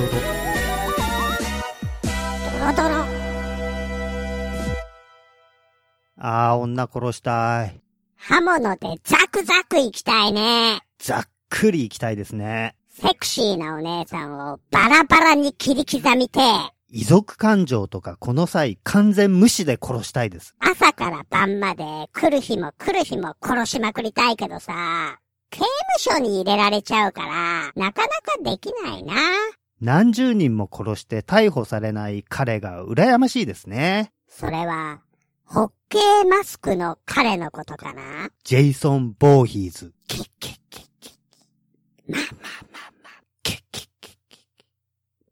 ドロ。ドロ。あー、女殺したい。刃物でザクザク行きたいね。ざっくり行きたいですね。セクシーなお姉さんをバラバラに切り刻みて、遺族感情とかこの際完全無視で殺したいです。朝から晩まで来る日も来る日も殺しまくりたいけどさ、刑務所に入れられちゃうから、なかなかできないな。何十人も殺して逮捕されない彼が羨ましいですね。それは、ホッケーマスクの彼のことかな？ジェイソン・ボーヒーズ。キッキッキッキッ。まあまあまあまあ。キッキッキッキッ。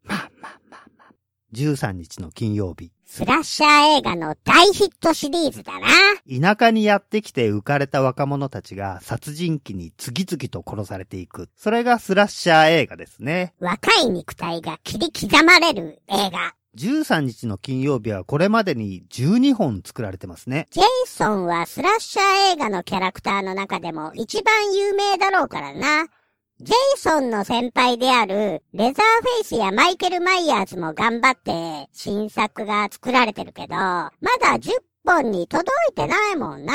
まあまあまあまあ。13日の金曜日。スラッシャー映画の大ヒットシリーズだな。田舎にやってきて浮かれた若者たちが殺人鬼に次々と殺されていく。それがスラッシャー映画ですね。若い肉体が切り刻まれる映画。13日の金曜日はこれまでに12本作られてますね。ジェイソンはスラッシャー映画のキャラクターの中でも一番有名だろうからな。ジェイソンの先輩であるレザーフェイスやマイケル・マイヤーズも頑張って新作が作られてるけど、まだ10本に届いてないもんな。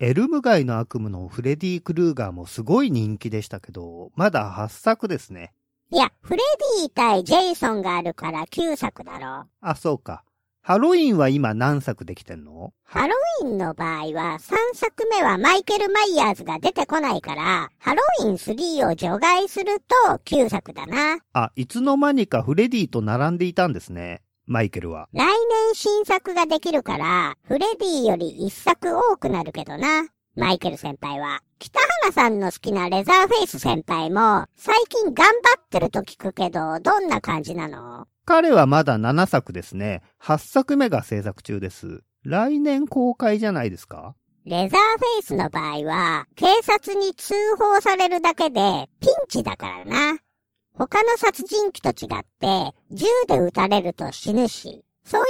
エルム街の悪夢のフレディ・クルーガーもすごい人気でしたけど、まだ8作ですね。いや、フレディ対ジェイソンがあるから9作だろ。あ、そうか。ハロウィンは今何作できてんの？ハロウィンの場合は3作目はマイケル・マイヤーズが出てこないから、ハロウィン3を除外すると9作だな。あ、いつの間にかフレディと並んでいたんですね。マイケルは。来年新作ができるから、フレディより1作多くなるけどな。マイケル先輩は。北原さんの好きなレザーフェイス先輩も、最近頑張ってると聞くけど、どんな感じなの？彼はまだ7作ですね。8作目が制作中です。来年公開じゃないですか？レザーフェイスの場合は、警察に通報されるだけでピンチだからな。他の殺人鬼と違って、銃で撃たれると死ぬし、そういう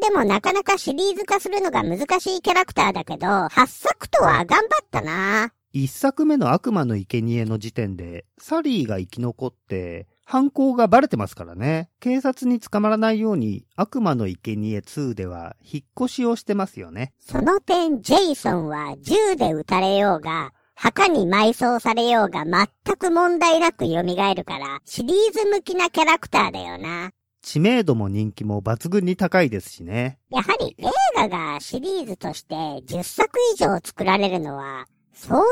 理由でもなかなかシリーズ化するのが難しいキャラクターだけど、8作とは頑張ったな。1作目の悪魔の生贄の時点で、サリーが生き残って、犯行がバレてますからね。警察に捕まらないように、悪魔の生贄2では引っ越しをしてますよね。その点、ジェイソンは銃で撃たれようが、墓に埋葬されようが全く問題なく蘇るから、シリーズ向きなキャラクターだよな。知名度も人気も抜群に高いですしね。やはり映画がシリーズとして10作以上作られるのは相当な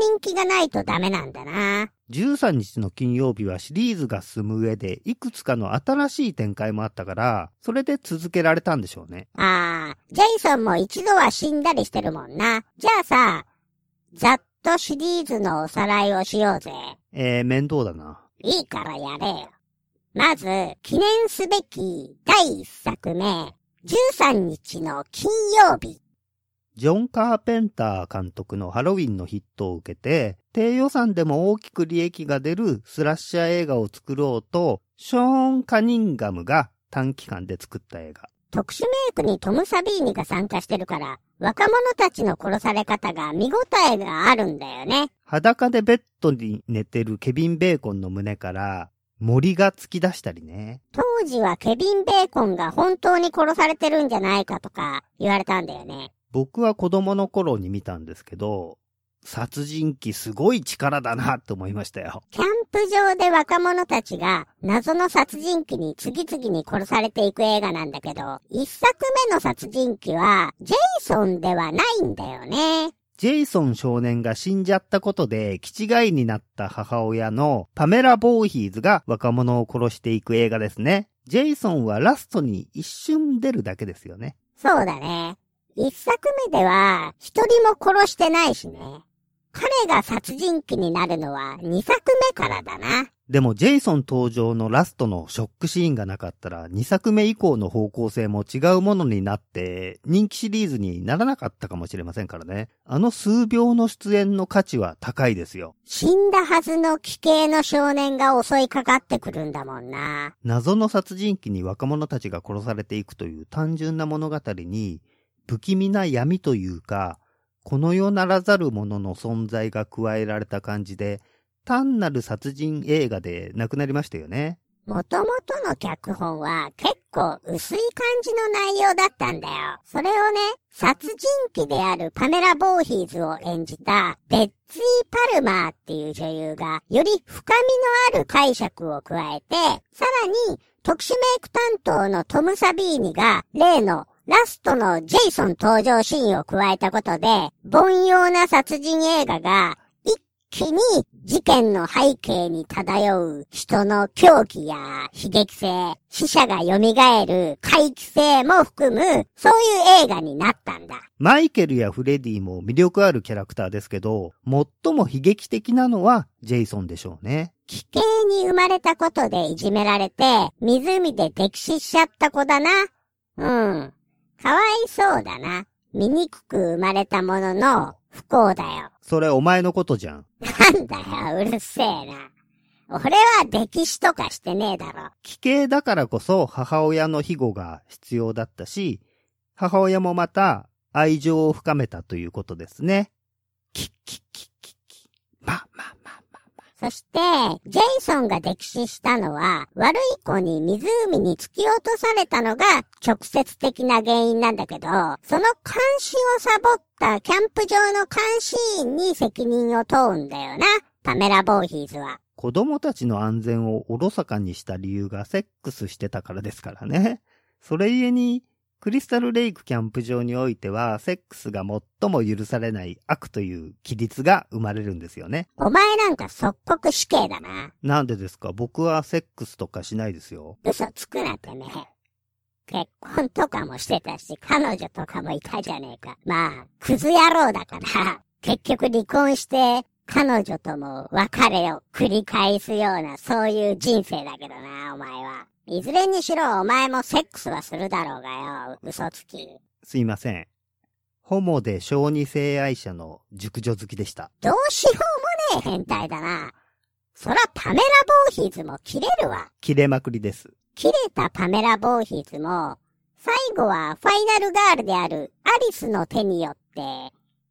人気がないとダメなんだな。13日の金曜日はシリーズが進む上で、いくつかの新しい展開もあったから、それで続けられたんでしょうね。あー、ジェイソンも一度は死んだりしてるもんな。じゃあさ、ざっとシリーズのおさらいをしようぜ。えー、面倒だな。いいからやれよ。まず、記念すべき第1作目、13日の金曜日。ジョン・カーペンター監督のハロウィンのヒットを受けて、低予算でも大きく利益が出るスラッシャー映画を作ろうと、ショーン・カニンガムが短期間で作った映画。特殊メイクにトム・サビーニが参加してるから、若者たちの殺され方が見応えがあるんだよね。裸でベッドに寝てるケビン・ベーコンの胸から森が突き出したりね。当時はケビン・ベーコンが本当に殺されてるんじゃないかとか言われたんだよね。僕は子供の頃に見たんですけど、殺人鬼すごい力だなって思いましたよ。キャンプ場で若者たちが謎の殺人鬼に次々に殺されていく映画なんだけど、一作目の殺人鬼はジェイソンではないんだよね。ジェイソン少年が死んじゃったことで、気違いになった母親のパメラ・ボーヒーズが若者を殺していく映画ですね。ジェイソンはラストに一瞬出るだけですよね。そうだね。一作目では一人も殺してないしね。彼が殺人鬼になるのは二作目からだな。でもジェイソン登場のラストのショックシーンがなかったら2作目以降の方向性も違うものになって人気シリーズにならなかったかもしれませんからね。あの数秒の出演の価値は高いですよ。死んだはずの奇形の少年が襲いかかってくるんだもんな。謎の殺人鬼に若者たちが殺されていくという単純な物語に不気味な闇というか、この世ならざる者の存在が加えられた感じで、単なる殺人映画でなくなりましたよね。もともとの脚本は結構薄い感じの内容だったんだよ。それをね、殺人鬼であるパメラ・ボーヒーズを演じたベッツィ・パルマーっていう女優がより深みのある解釈を加えて、さらに特殊メイク担当のトム・サビーニが例のラストのジェイソン登場シーンを加えたことで、凡庸な殺人映画が気に事件の背景に漂う人の狂気や悲劇性、死者が蘇る回帰性も含む、そういう映画になったんだ。マイケルやフレディも魅力あるキャラクターですけど、最も悲劇的なのはジェイソンでしょうね。奇形に生まれたことでいじめられて、湖で溺死しちゃった子だな。うん。かわいそうだな。醜く生まれたものの不幸だよ。それお前のことじゃん。なんだよ、うるせえな。俺は歴史とかしてねえだろ。奇形だからこそ母親の庇護が必要だったし、母親もまた愛情を深めたということですね。キッキッキッキッキまあまあまあまあまあ。そして、ジェイソンが溺死したのは、悪い子に湖に突き落とされたのが直接的な原因なんだけど、その監視をサボったキャンプ場の監視員に責任を問うんだよな、パメラ・ボーヒーズは。子供たちの安全をおろそかにした理由がセックスしてたからですからね。それゆえに、クリスタルレイクキャンプ場においては、セックスが最も許されない悪という規律が生まれるんですよね。お前なんか即刻死刑だな。なんでですか？僕はセックスとかしないですよ。嘘つくなってね。結婚とかもしてたし、彼女とかもいたじゃねえか。まあ、クズ野郎だから、結局離婚して、彼女とも別れを繰り返すような、そういう人生だけどな、お前は。いずれにしろお前もセックスはするだろうがよ、嘘つき。すいません。ホモで小児性愛者の熟女好きでした。どうしようもねえ変態だな。そらパメラ・ボーヒーズも切れるわ。切れまくりです。切れたパメラ・ボーヒーズも、最後はファイナルガールであるアリスの手によって、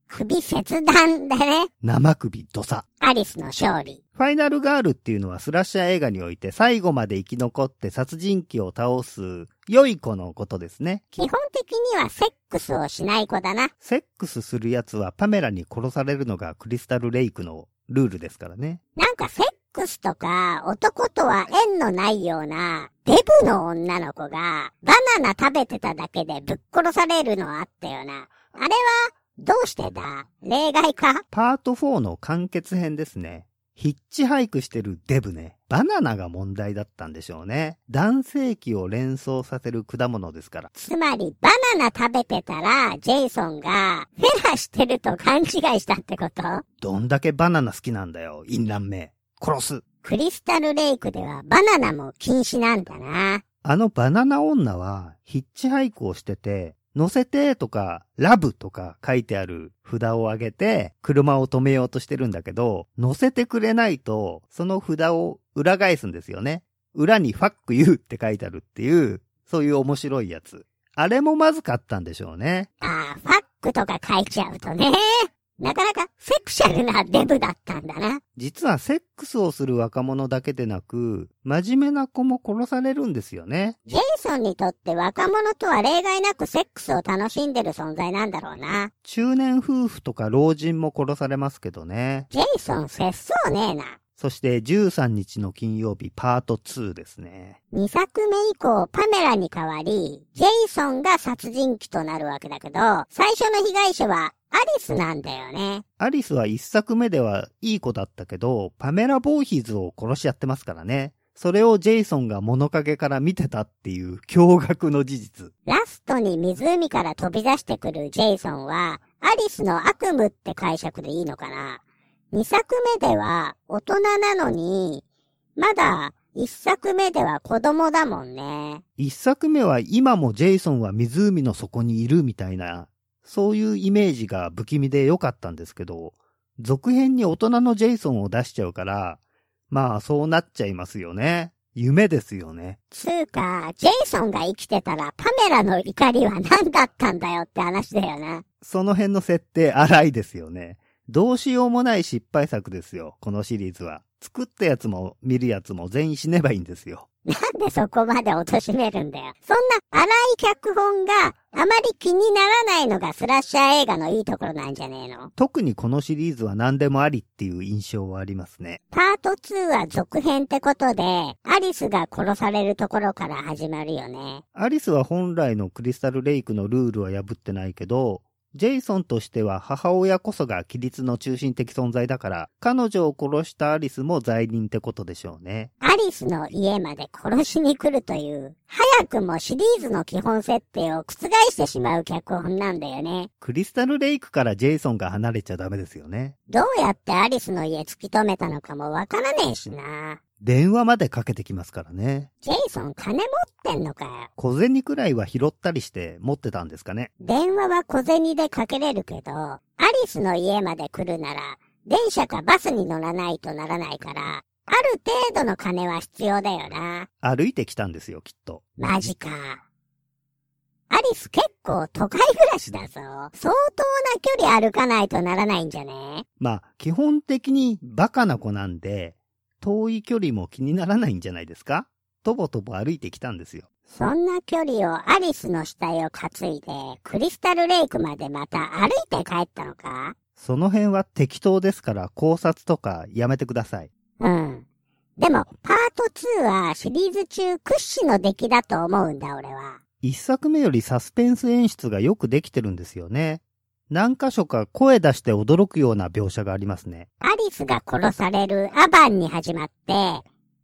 首切断でね。生首ドサ。アリスの勝利。ファイナルガールっていうのはスラッシャー映画において最後まで生き残って殺人鬼を倒す良い子のことですね。基本的にはセックスをしない子だな。セックスする奴はパメラに殺されるのがクリスタルレイクのルールですからね。なんかセックスとか男とは縁のないようなデブの女の子がバナナ食べてただけでぶっ殺されるのあったよな。あれはどうしてだ？例外か？パート4の完結編ですね。ヒッチハイクしてるデブね。バナナが問題だったんでしょうね。男性器を連想させる果物ですから。つまり、バナナ食べてたら、ジェイソンが、フェラしてると勘違いしたってこと？どんだけバナナ好きなんだよ、淫乱め。殺す。クリスタルレイクではバナナも禁止なんだな。あのバナナ女は、ヒッチハイクをしてて、乗せてとか、ラブとか書いてある札を上げて、車を止めようとしてるんだけど、乗せてくれないと、その札を裏返すんですよね。裏にファックユーって書いてあるっていう、そういう面白いやつ。あれもまずかったんでしょうね。ああ、ファックとか書いちゃうとね。なかなかセクシャルなデブだったんだな。実はセックスをする若者だけでなく、真面目な子も殺されるんですよね。ジェイソンにとって若者とは例外なくセックスを楽しんでる存在なんだろうな。中年夫婦とか老人も殺されますけどね。ジェイソン節操ねえな。そして13日の金曜日パート2ですね。2作目以降パメラに代わり、ジェイソンが殺人鬼となるわけだけど、最初の被害者はアリスなんだよね。アリスは一作目ではいい子だったけど、パメラ・ボーヒーズを殺し合ってますからね。それをジェイソンが物陰から見てたっていう驚愕の事実。ラストに湖から飛び出してくるジェイソンは、アリスの悪夢って解釈でいいのかな二作目では大人なのに、まだ一作目では子供だもんね。一作目は今もジェイソンは湖の底にいるみたいなそういうイメージが不気味で良かったんですけど、続編に大人のジェイソンを出しちゃうから、まあそうなっちゃいますよね。夢ですよね。つうか、ジェイソンが生きてたらパメラの怒りは何だったんだよって話だよな。その辺の設定荒いですよね。どうしようもない失敗作ですよ、このシリーズは。作ったやつも見るやつも全員死ねばいいんですよ。なんでそこまで貶めるんだよ。そんな荒い脚本があまり気にならないのがスラッシャー映画のいいところなんじゃねえの？特にこのシリーズは何でもありっていう印象はありますね。パート2は続編ってことで、アリスが殺されるところから始まるよね。アリスは本来のクリスタルレイクのルールは破ってないけど、ジェイソンとしては母親こそが規律の中心的存在だから、彼女を殺したアリスも罪人ってことでしょうね。アリスの家まで殺しに来るという、早くもシリーズの基本設定を覆してしまう脚本なんだよね。クリスタルレイクからジェイソンが離れちゃダメですよね。どうやってアリスの家突き止めたのかもわからねえしな。電話までかけてきますからね。ジェイソン金持ってんのかよ。小銭くらいは拾ったりして持ってたんですかね。電話は小銭でかけれるけど、アリスの家まで来るなら、電車かバスに乗らないとならないから、ある程度の金は必要だよな。歩いてきたんですよ、きっと。マジか。アリス結構都会暮らしだぞ。相当な距離歩かないとならないんじゃね？まあ、基本的にバカな子なんで、遠い距離も気にならないんじゃないですか？とぼとぼ歩いてきたんですよ。そんな距離をアリスの死体を担いで、クリスタルレイクまでまた歩いて帰ったのか？その辺は適当ですから考察とかやめてください。うん。でも、パート2はシリーズ中屈指の出来だと思うんだ、俺は。一作目よりサスペンス演出がよくできてるんですよね。何箇所か声出して驚くような描写がありますね。アリスが殺されるアバンに始まって、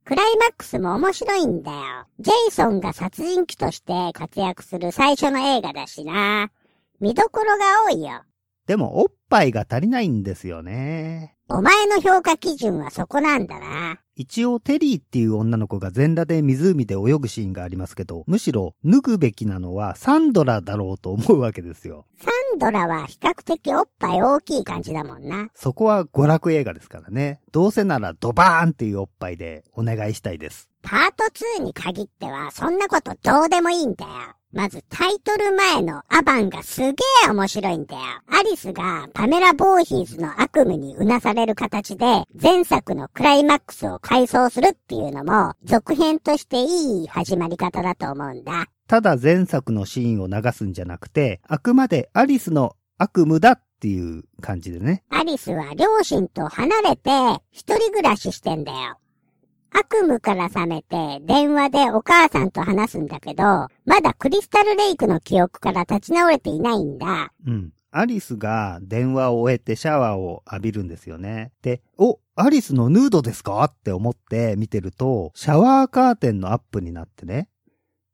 クライマックスも面白いんだよ。ジェイソンが殺人鬼として活躍する最初の映画だしな。見どころが多いよ。でもおっぱいが足りないんですよね。お前の評価基準はそこなんだな。一応テリーっていう女の子が全裸で湖で泳ぐシーンがありますけど、むしろ脱ぐべきなのはサンドラだろうと思うわけですよ。サンドラは比較的おっぱい大きい感じだもんな。そこは娯楽映画ですからね。どうせならドバーンっていうおっぱいでお願いしたいです。パート2に限ってはそんなことどうでもいいんだよ。まずタイトル前のアバンがすげえ面白いんだよ。アリスがパメラ・ボーヒーズの悪夢にうなされる形で前作のクライマックスを回想するっていうのも続編としていい始まり方だと思うんだ。ただ前作のシーンを流すんじゃなくて、あくまでアリスの悪夢だっていう感じでね。アリスは両親と離れて一人暮らししてんだよ。悪夢から覚めて電話でお母さんと話すんだけど、まだクリスタルレイクの記憶から立ち直れていないんだ。うん。アリスが電話を終えてシャワーを浴びるんですよね。で、お、アリスのヌードですか？って思って見てると、シャワーカーテンのアップになってね。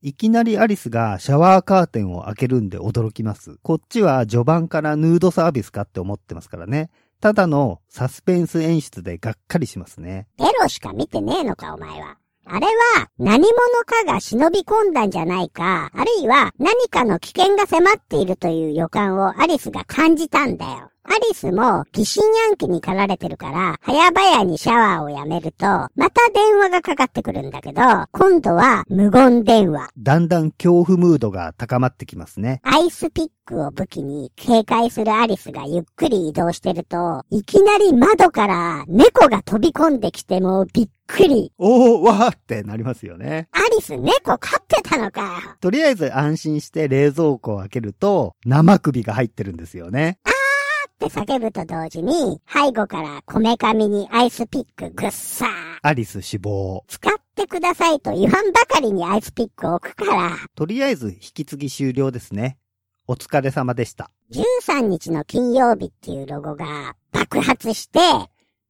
いきなりアリスがシャワーカーテンを開けるんで驚きます。こっちは序盤からヌードサービスかって思ってますからね。ただのサスペンス演出でがっかりしますね。エロしか見てねえのか、お前は。あれは何者かが忍び込んだんじゃないか、あるいは何かの危険が迫っているという予感をアリスが感じたんだよ。アリスも疑心暗鬼に駆られてるから、早々にシャワーをやめると、また電話がかかってくるんだけど、今度は無言電話。だんだん恐怖ムードが高まってきますね。アイスピックを武器に警戒するアリスがゆっくり移動してると、いきなり窓から猫が飛び込んできてもうびっくり。おー、わーってなりますよね。アリス猫飼ってたのかよ。とりあえず安心して冷蔵庫を開けると、生首が入ってるんですよね。って叫ぶと同時に、背後からこめかみにアイスピックぐっさー。アリス死亡。使ってくださいと言わんばかりにアイスピックを置くから、とりあえず引き継ぎ終了ですね。お疲れ様でした。13日の金曜日っていうロゴが爆発して、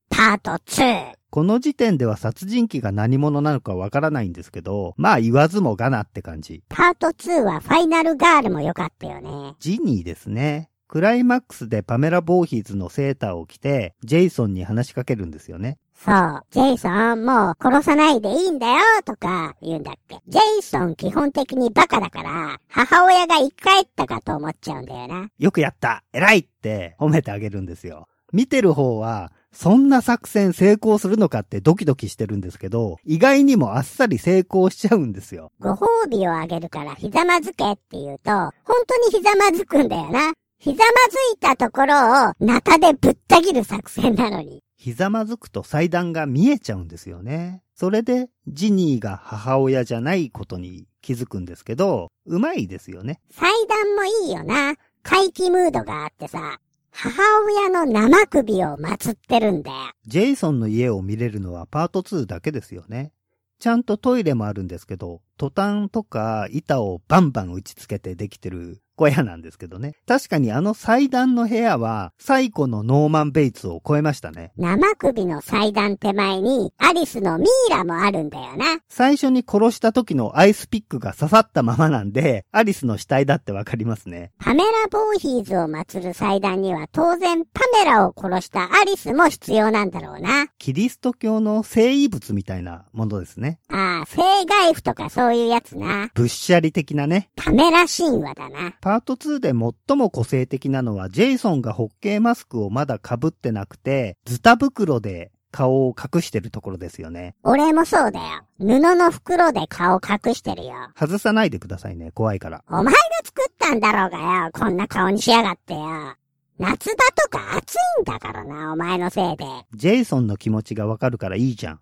パート2。この時点では殺人鬼が何者なのかわからないんですけど、まあ言わずもがなって感じ。パート2はファイナルガールも良かったよね。ジニーですね。クライマックスでパメラ・ボーヒーズのセーターを着て、ジェイソンに話しかけるんですよね。そう。ジェイソン、もう殺さないでいいんだよ、とか言うんだっけ。ジェイソン基本的にバカだから、母親が生き返ったかと思っちゃうんだよな。よくやった偉いって褒めてあげるんですよ。見てる方は、そんな作戦成功するのかってドキドキしてるんですけど、意外にもあっさり成功しちゃうんですよ。ご褒美をあげるからひざまずけって言うと、本当にひざまずくんだよな。ひざまずいたところを中でぶった切る作戦なのに。ひざまずくと祭壇が見えちゃうんですよね。それで、ジニーが母親じゃないことに気づくんですけど、うまいですよね。祭壇もいいよな。怪奇ムードがあってさ、母親の生首を祀ってるんだよ。ジェイソンの家を見れるのはパート2だけですよね。ちゃんとトイレもあるんですけど、トタンとか板をバンバン打ち付けてできてる小屋なんですけどね。確かにあの祭壇の部屋は最古のノーマン・ベイツを超えましたね。生首の祭壇手前にアリスのミイラもあるんだよな。最初に殺した時のアイスピックが刺さったままなんで、アリスの死体だってわかりますね。パメラ・ボーヒーズを祀る祭壇には当然パメラを殺したアリスも必要なんだろうな。キリスト教の聖遺物みたいなものですね。ああ、聖外符とかそういうやつな。ブッシャリ的なね。パメラ神話だな。パート2で最も個性的なのは、ジェイソンがホッケーマスクをまだ被ってなくて、ズタ袋で顔を隠してるところですよね。俺もそうだよ。布の袋で顔隠してるよ。外さないでくださいね。怖いから。お前が作ったんだろうがよ。こんな顔にしやがってよ。夏場とか暑いんだからな、お前のせいで。ジェイソンの気持ちがわかるからいいじゃん。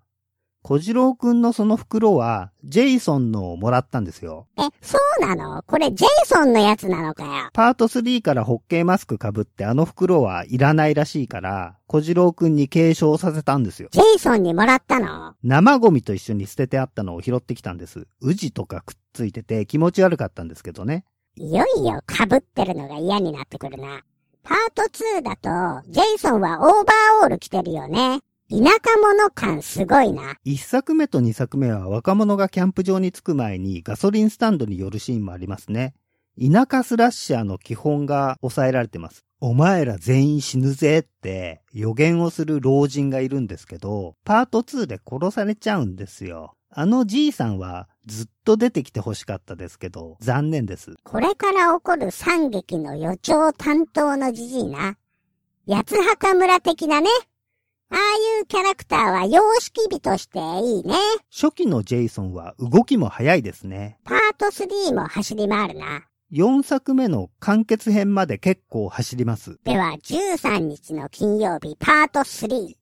小次郎くんのその袋は、ジェイソンのをもらったんですよ。え、そうなの？これジェイソンのやつなのかよ。パート3からホッケーマスク被ってあの袋はいらないらしいから、小次郎くんに継承させたんですよ。ジェイソンにもらったの？生ゴミと一緒に捨ててあったのを拾ってきたんです。ウジとかくっついてて気持ち悪かったんですけどね。いよいよ被ってるのが嫌になってくるな。パート2だと、ジェイソンはオーバーオール着てるよね。田舎者感すごいな。一作目と二作目は若者がキャンプ場に着く前にガソリンスタンドに寄るシーンもありますね。田舎スラッシャーの基本が抑えられてます。お前ら全員死ぬぜって予言をする老人がいるんですけど、パート2で殺されちゃうんですよ。あのじいさんはずっと出てきて欲しかったですけど、残念です。これから起こる惨劇の予兆担当のじじいな。八つ墓村的なね。ああいうキャラクターは様式美としていいね。初期のジェイソンは動きも速いですね。パート3も走り回るな。4作目の完結編まで結構走ります。では、13日の金曜日、パート3。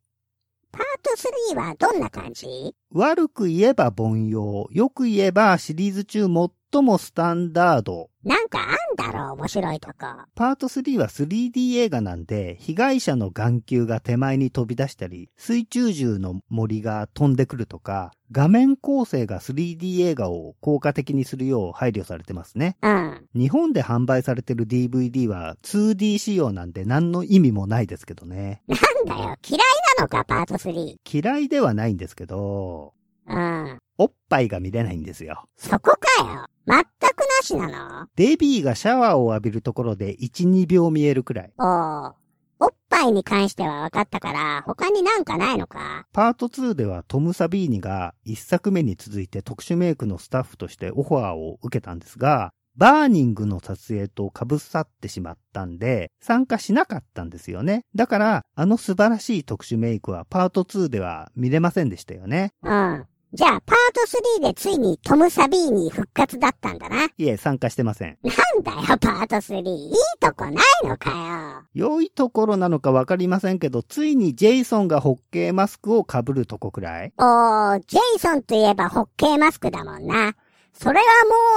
パート3はどんな感じ？悪く言えば凡庸、よく言えばシリーズ中最もスタンダード。なんかあんだろう、面白いとこ。パート3は 3D 映画なんで、被害者の眼球が手前に飛び出したり、水中銃の森が飛んでくるとか、画面構成が 3D 映画を効果的にするよう配慮されてますね。うん。日本で販売されてる DVD は 2D 仕様なんで何の意味もないですけどね。なんだよ、嫌いなのか、パート3。嫌いではないんですけど、うん。おっぱいが見れないんですよ。そこかよ。全くなしなの？デビーがシャワーを浴びるところで1、2秒見えるくらい。おー。おっぱいに関しては分かったから、他になんかないのか？パート2ではトム・サビーニが1作目に続いて特殊メイクのスタッフとしてオファーを受けたんですが、バーニングの撮影と被さってしまったんで、参加しなかったんですよね。だから、あの素晴らしい特殊メイクはパート2では見れませんでしたよね。うん。じゃあ、パート3でついにトム・サビーニ復活だったんだな。いえ、参加してません。なんだよ、パート3。いいとこないのか良いところなのかわかりませんけど、ついにジェイソンがホッケーマスクを被るとこくらい？よ。おー、ジェイソンといえばホッケーマスクだもんな。それは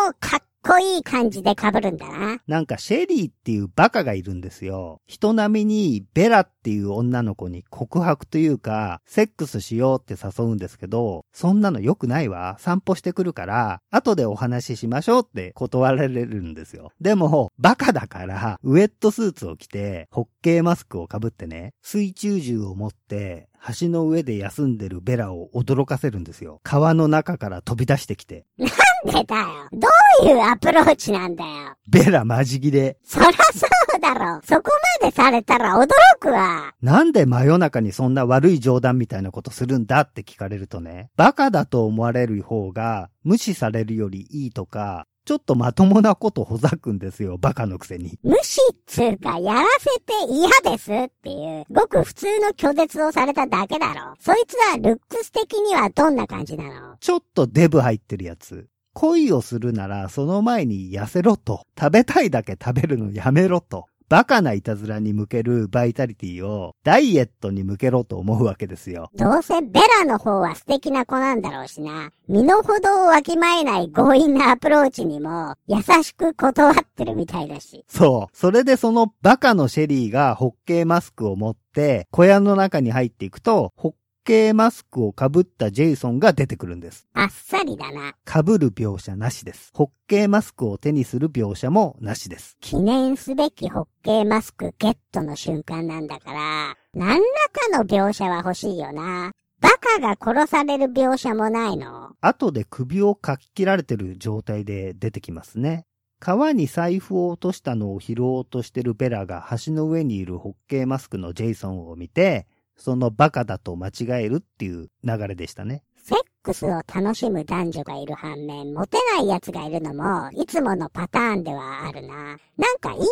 もう、かっこいい感じで被るんだな。なんかシェリーっていうバカがいるんですよ。人並みにベラっていう女の子に告白というか、セックスしようって誘うんですけど、そんなの良くないわ。散歩してくるから、後でお話ししましょうって断られるんですよ。でも、バカだから、ウェットスーツを着て、ホッケーマスクをかぶってね、水中銃を持って、橋の上で休んでるベラを驚かせるんですよ。川の中から飛び出してきて。なんでだよ。どういうアプローチなんだよ。ベラマジギレ。そらそうだろ。そこまでされたら驚くわ。なんで真夜中にそんな悪い冗談みたいなことするんだって聞かれるとね、バカだと思われる方が無視されるよりいいとか、ちょっとまともなことほざくんですよ、バカのくせに。無視っつうか、やらせて嫌ですっていう、ごく普通の拒絶をされただけだろ。そいつはルックス的にはどんな感じなの？ちょっとデブ入ってるやつ。恋をするならその前に痩せろと。食べたいだけ食べるのやめろと。バカないたずらに向けるバイタリティをダイエットに向けろと思うわけですよ。どうせベラの方は素敵な子なんだろうしな。身の程をわきまえない強引なアプローチにも優しく断ってるみたいだし。そう。それでそのバカのシェリーがホッケーマスクを持って小屋の中に入っていくと、ホッケーマスクを被ったジェイソンが出てくるんです。あっさりだな。被る描写なしです。ホッケーマスクを手にする描写もなしです。記念すべきホッケーマスクゲットの瞬間なんだから、何らかの描写は欲しいよな。バカが殺される描写もないの。後で首をかき切られてる状態で出てきますね。川に財布を落としたのを拾おうとしてるベラが橋の上にいるホッケーマスクのジェイソンを見て、そのバカだと間違えるっていう流れでしたね。セックスを楽しむ男女がいる反面、モテない奴がいるのも、いつものパターンではあるな。なんか印象に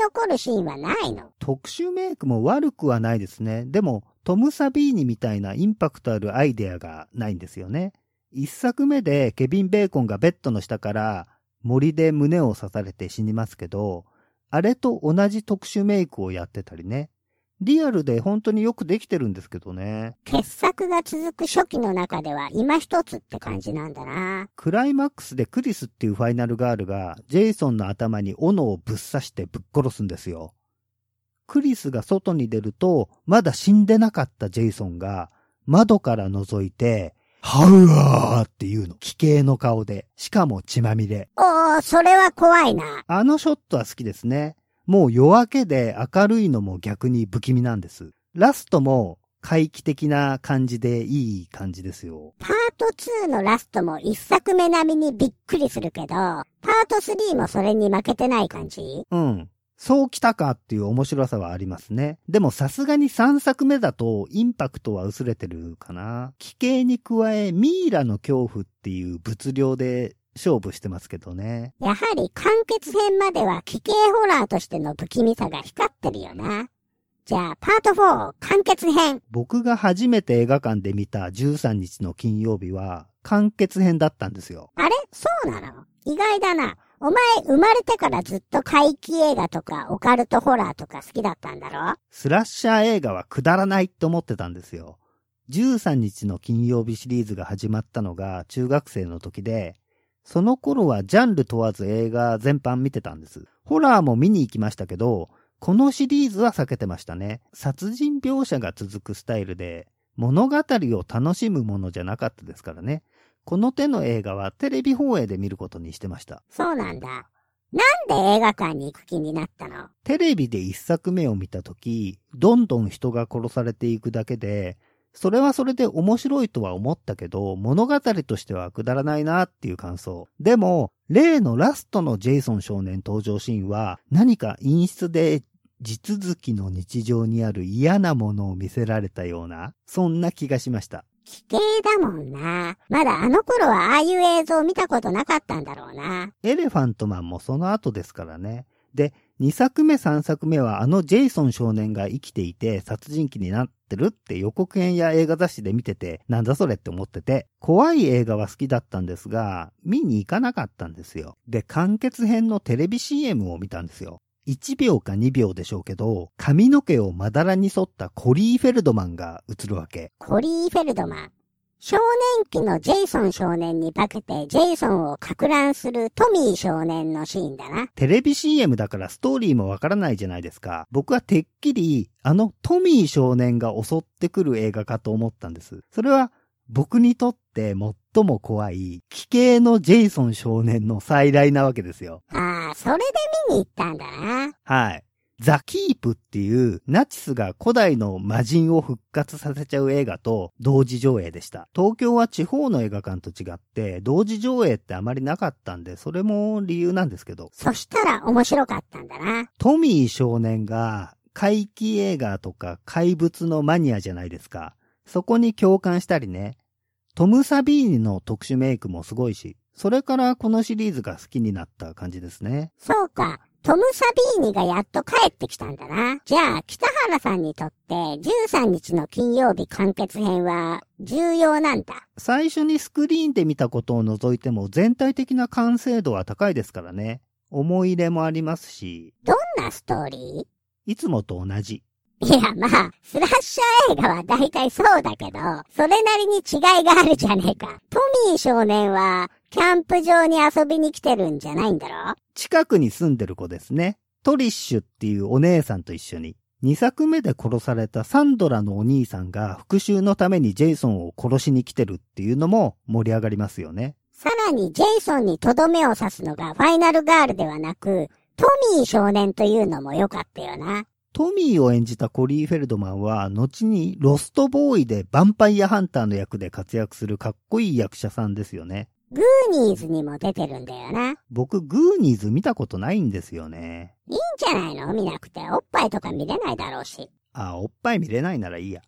残るシーンはないの？特殊メイクも悪くはないですね。でも、トム・サビーニみたいなインパクトあるアイデアがないんですよね。一作目でケビン・ベーコンがベッドの下から森で胸を刺されて死にますけど、あれと同じ特殊メイクをやってたりね。リアルで本当によくできてるんですけどね。傑作が続く初期の中では今一つって感じなんだな。クライマックスでクリスっていうファイナルガールがジェイソンの頭に斧をぶっ刺してぶっ殺すんですよ。クリスが外に出ると、まだ死んでなかったジェイソンが窓から覗いて、ハウアーっていうの。奇形の顔で。しかも血まみれ。おー、それは怖いな。あのショットは好きですね。もう夜明けで明るいのも逆に不気味なんです。ラストも怪奇的な感じでいい感じですよ。パート2のラストも一作目並みにびっくりするけど、パート3もそれに負けてない感じ？うん。そうきたかっていう面白さはありますね。でもさすがに3作目だとインパクトは薄れてるかな。奇形に加えミイラの恐怖っていう物量で勝負してますけどね。やはり完結編までは奇形ホラーとしての不気味さが光ってるよな。じゃあ、パート4、完結編。僕が初めて映画館で見た13日の金曜日は完結編だったんですよ。あれ？そうなの？意外だな。お前、生まれてからずっと怪奇映画とかオカルトホラーとか好きだったんだろ？スラッシャー映画はくだらないって思ってたんですよ。13日の金曜日シリーズが始まったのが中学生の時で、その頃はジャンル問わず映画全般見てたんです。ホラーも見に行きましたけど、このシリーズは避けてましたね。殺人描写が続くスタイルで、物語を楽しむものじゃなかったですからね。この手の映画はテレビ放映で見ることにしてました。そうなんだ。なんで映画館に行く気になったの？テレビで一作目を見たとき、どんどん人が殺されていくだけで、それはそれで面白いとは思ったけど、物語としてはくだらないなっていう感想。でも、例のラストのジェイソン少年登場シーンは、何か陰湿で地続きの日常にある嫌なものを見せられたような、そんな気がしました。奇形だもんな。まだあの頃はああいう映像見たことなかったんだろうな。エレファントマンもその後ですからね。で、2作目3作目はあのジェイソン少年が生きていて殺人鬼になってるって予告編や映画雑誌で見ててなんだそれって思ってて怖い映画は好きだったんですが見に行かなかったんですよ。で、完結編のテレビ CM を見たんですよ。1秒か2秒でしょうけど、髪の毛をまだらに沿ったコリー・フェルドマンが映るわけ。コリー・フェルドマン。少年期のジェイソン少年に化けてジェイソンをか乱するトミー少年のシーンだな。テレビ CM だからストーリーもわからないじゃないですか。僕はてっきり、あのトミー少年が襲ってくる映画かと思ったんです。それは僕にとって最も怖い、奇形のジェイソン少年の再来なわけですよ。ああ、それで見に行ったんだな。はい。ザ・キープっていうナチスが古代の魔人を復活させちゃう映画と同時上映でした。東京は地方の映画館と違って同時上映ってあまりなかったんで、それも理由なんですけど。そしたら面白かったんだな。トミー少年が怪奇映画とか怪物のマニアじゃないですか。そこに共感したりね。トム・サビーニの特殊メイクもすごいし、それからこのシリーズが好きになった感じですね。そうか。トム・サビーニがやっと帰ってきたんだな。じゃあ、北原さんにとって13日の金曜日完結編は重要なんだ。最初にスクリーンで見たことを除いても全体的な完成度は高いですからね。思い入れもありますし、どんなストーリいつもと同じ。いや、まあ、スラッシャー映画は大体そうだけど、それなりに違いがあるじゃねえか。トミー少年は、キャンプ場に遊びに来てるんじゃないんだろ？近くに住んでる子ですね。トリッシュっていうお姉さんと一緒に。2作目で殺されたサンドラのお兄さんが復讐のためにジェイソンを殺しに来てるっていうのも盛り上がりますよね。さらに、ジェイソンにとどめを刺すのがファイナルガールではなく、トミー少年というのも良かったよな。トミーを演じたコリー・フェルドマンは、後にロストボーイでヴァンパイアハンターの役で活躍するかっこいい役者さんですよね。グーニーズにも出てるんだよな。僕、グーニーズ見たことないんですよね。いいんじゃないの？見なくて。おっぱいとか見れないだろうし。あ、おっぱい見れないならいいや。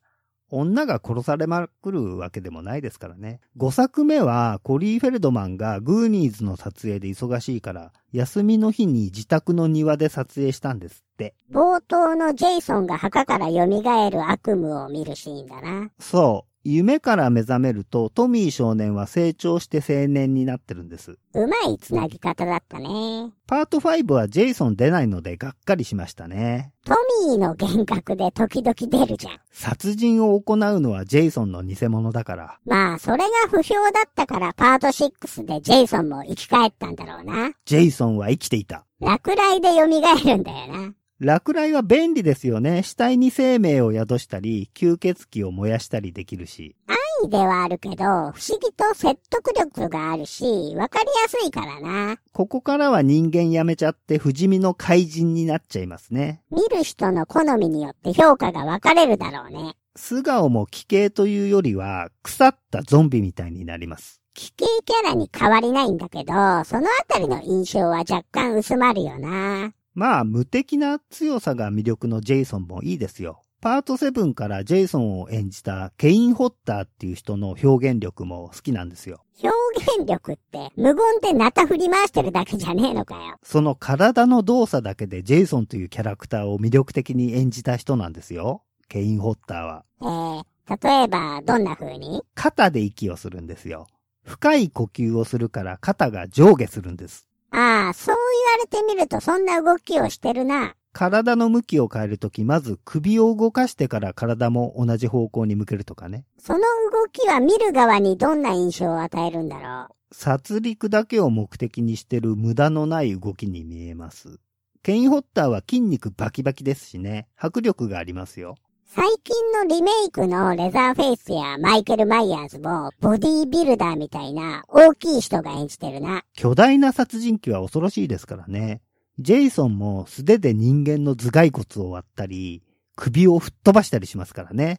女が殺されまくるわけでもないですからね。5作目はコリー・フェルドマンがグーニーズの撮影で忙しいから、休みの日に自宅の庭で撮影したんですって。冒頭のジェイソンが墓から蘇る悪夢を見るシーンだな。そう。夢から目覚めるとトミー少年は成長して青年になってるんです。うまい繋ぎ方だったね。パート5はジェイソン出ないのでがっかりしましたね。トミーの幻覚で時々出るじゃん。殺人を行うのはジェイソンの偽物だから。まあ、それが不評だったからパート6でジェイソンも生き返ったんだろうな。ジェイソンは生きていた。落雷で蘇るんだよな。落雷は便利ですよね。死体に生命を宿したり、吸血鬼を燃やしたりできるし。安易ではあるけど、不思議と説得力があるし、わかりやすいからな。ここからは人間やめちゃって不死身の怪人になっちゃいますね。見る人の好みによって評価が分かれるだろうね。素顔も奇形というよりは、腐ったゾンビみたいになります。奇形キャラに変わりないんだけど、そのあたりの印象は若干薄まるよな。まあ、無敵な強さが魅力のジェイソンもいいですよ。パート7からジェイソンを演じたケイン・ホッターっていう人の表現力も好きなんですよ。表現力って無言でナタ振り回してるだけじゃねえのかよ。その体の動作だけでジェイソンというキャラクターを魅力的に演じた人なんですよ。ケイン・ホッターは。えー、例えばどんな風に？肩で息をするんですよ。深い呼吸をするから肩が上下するんです。ああ、そう言われてみるとそんな動きをしてるな。体の向きを変えるとき、まず首を動かしてから体も同じ方向に向けるとかね。その動きは見る側にどんな印象を与えるんだろう。殺戮だけを目的にしてる無駄のない動きに見えます。ケイン・ホッターは筋肉バキバキですしね、迫力がありますよ。最近のリメイクのレザーフェイスやマイケル・マイヤーズもボディービルダーみたいな大きい人が演じてるな。巨大な殺人鬼は恐ろしいですからね。ジェイソンも素手で人間の頭蓋骨を割ったり、首を吹っ飛ばしたりしますからね。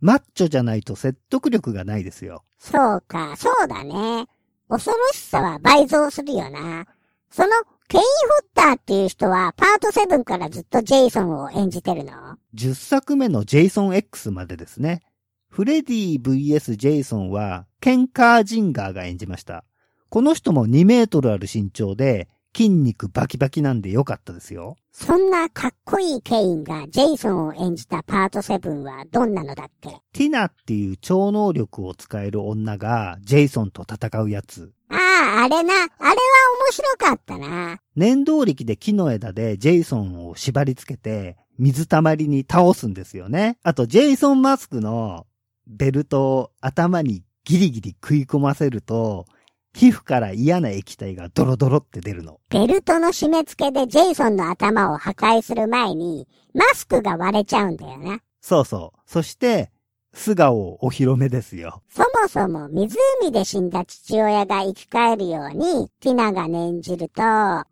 マッチョじゃないと説得力がないですよ。そうか、そうだね。恐ろしさは倍増するよな。その、ケイン・ホッターっていう人はパート7からずっとジェイソンを演じてるの？10作目のジェイソン X までですね。フレディ VS ジェイソンは、ケン・カージンガーが演じました。この人も2メートルある身長で、筋肉バキバキなんで良かったですよ。そんなかっこいいケインがジェイソンを演じたパート7はどんなのだっけ？ティナっていう超能力を使える女がジェイソンと戦うやつ。ああ、あれな。あれは面白かったな。念動力で木の枝でジェイソンを縛り付けて水たまりに倒すんですよね。あとジェイソンマスクのベルトを頭にギリギリ食い込ませると皮膚から嫌な液体がドロドロって出るの。ベルトの締め付けでジェイソンの頭を破壊する前に、マスクが割れちゃうんだよな。そうそう。そして素顔をお披露目ですよ。そもそも湖で死んだ父親が生き返るように、ティナが念じると、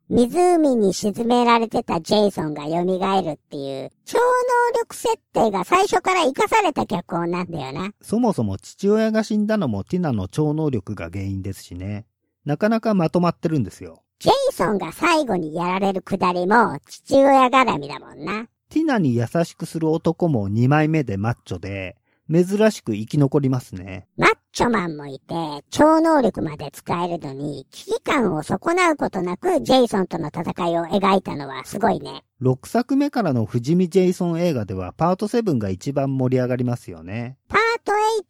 湖に沈められてたジェイソンが蘇るっていう、超能力設定が最初から活かされた脚本なんだよな。そもそも父親が死んだのもティナの超能力が原因ですしね。なかなかまとまってるんですよ。ジェイソンが最後にやられるくだりも父親絡みだもんな。ティナに優しくする男も2枚目でマッチョで、珍しく生き残りますね。マッチョマンもいて、超能力まで使えるのに、危機感を損なうことなく、ジェイソンとの戦いを描いたのはすごいね。6作目からの不死身ジェイソン映画ではパート7が一番盛り上がりますよね。パー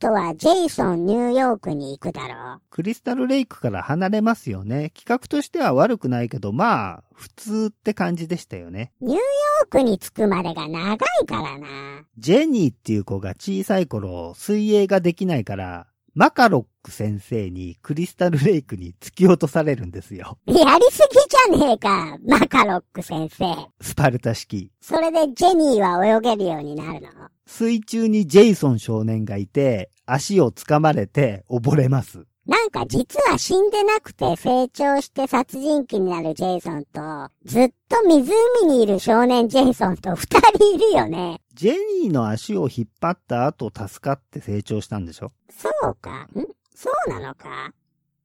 トトはジェイソンニューヨークに行くだろう。クリスタルレイクから離れますよね。企画としては悪くないけど、まあ、普通って感じでしたよね。ニューヨークに着くまでが長いからな。ジェニーっていう子が小さい頃、水泳ができないから、マカロック先生にクリスタルレイクに突き落とされるんですよ。やりすぎじゃねえか、マカロック先生。スパルタ式。それでジェニーは泳げるようになるの？水中にジェイソン少年がいて、足を掴まれて溺れます。なんか実は死んでなくて成長して殺人鬼になるジェイソンと、ずっと湖にいる少年ジェイソンと二人いるよね。ジェニーの足を引っ張った後助かって成長したんでしょ？そうか。ん？そうなのか？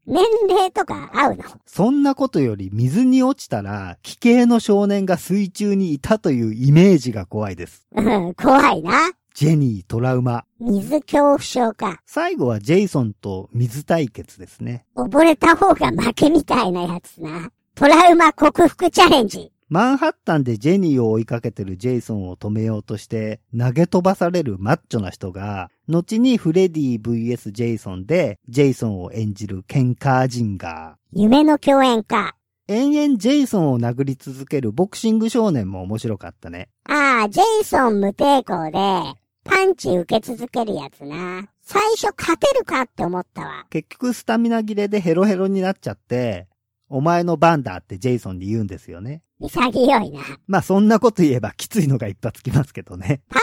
年齢とか合うの？そんなことより水に落ちたら、奇形の少年が水中にいたというイメージが怖いです。うん、怖いな。ジェニートラウマ。水恐怖症か。最後はジェイソンと水対決ですね。溺れた方が負けみたいなやつな。トラウマ克服チャレンジ。マンハッタンでジェニーを追いかけてるジェイソンを止めようとして投げ飛ばされるマッチョな人が、後にフレディ VS ジェイソンでジェイソンを演じるケン・カージンガー。夢の共演か。延々ジェイソンを殴り続けるボクシング少年も面白かったね。ああ、ジェイソン無抵抗で、パンチ受け続けるやつな。最初勝てるかって思ったわ。結局スタミナ切れでヘロヘロになっちゃって、お前の番だってジェイソンに言うんですよね。潔いな。まあそんなこと言えばきついのが一発きますけどね。パー